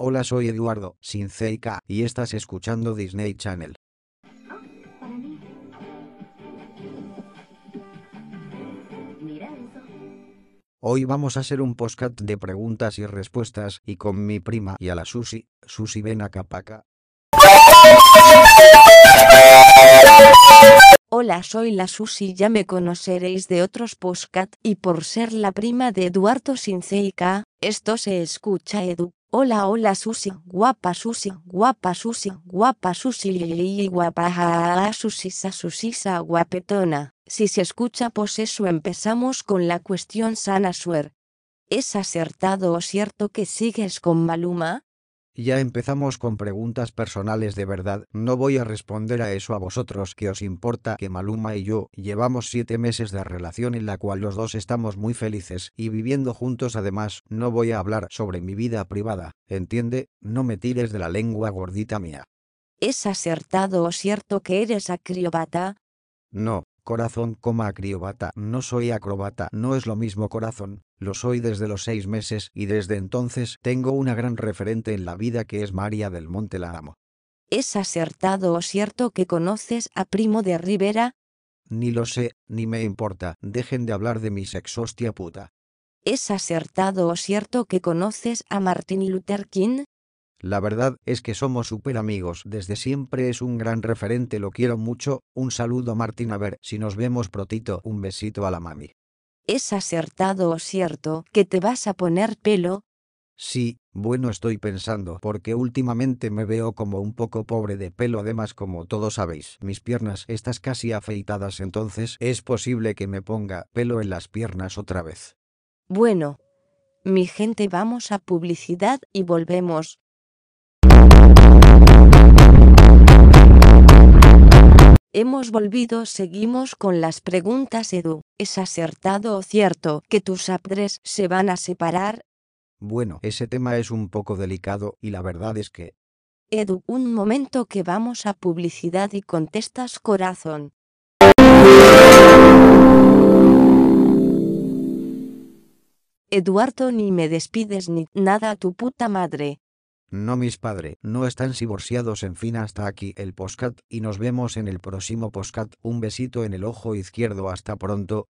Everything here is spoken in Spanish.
Hola soy Eduardo, sin CK, y estás escuchando Disney Channel. Hoy vamos a hacer un podcast de preguntas y respuestas, y con mi prima y a la Susi. Susi ven acá pa' acá. Hola, soy la Susi, ya me conoceréis de otros postcat y por ser la prima de Eduardo Sinceica, esto se escucha Edu. Hola, hola Susi, guapa Susi, guapa Susi, guapa Susi, y guapa Susisa, Susisa, guapetona. Si se escucha pues eso empezamos con la cuestión sana suer. ¿Es acertado o cierto que sigues con Maluma? Ya empezamos con preguntas personales de verdad, no voy a responder a eso a vosotros que os importa que Maluma y yo llevamos siete meses de relación en la cual los dos estamos muy felices y viviendo juntos además, no voy a hablar sobre mi vida privada, ¿entiende? No me tires de la lengua gordita mía. ¿Es acertado o cierto que eres acróbata? No, corazón acróbata, no soy acróbata, no es lo mismo corazón, lo soy desde los seis meses y desde entonces tengo una gran referente en la vida que es María del Monte la amo. ¿Es acertado o cierto que conoces a Primo de Rivera? Ni lo sé, ni me importa, dejen de hablar de mi sexostia puta. ¿Es acertado o cierto que conoces a Martin Luther King? La verdad es que somos súper amigos, desde siempre es un gran referente, lo quiero mucho, un saludo Martín, a ver si nos vemos protito, un besito a la mami. ¿Es acertado o cierto que te vas a poner pelo? Sí, bueno estoy pensando, porque últimamente me veo como un poco pobre de pelo, además como todos sabéis, mis piernas estas casi afeitadas, entonces es posible que me ponga pelo en las piernas otra vez. Bueno, mi gente vamos a publicidad y volvemos. Hemos volvido, seguimos con las preguntas Edu. ¿Es acertado o cierto que tus padres se van a separar? Bueno, ese tema es un poco delicado, y la verdad es que, Edu, un momento que vamos a publicidad y contestas corazón. Eduardo ni me despides ni nada a tu puta madre. No mis padres, no están divorciados, en fin hasta aquí el postcat, y nos vemos en el próximo postcat, un besito en el ojo izquierdo, hasta pronto,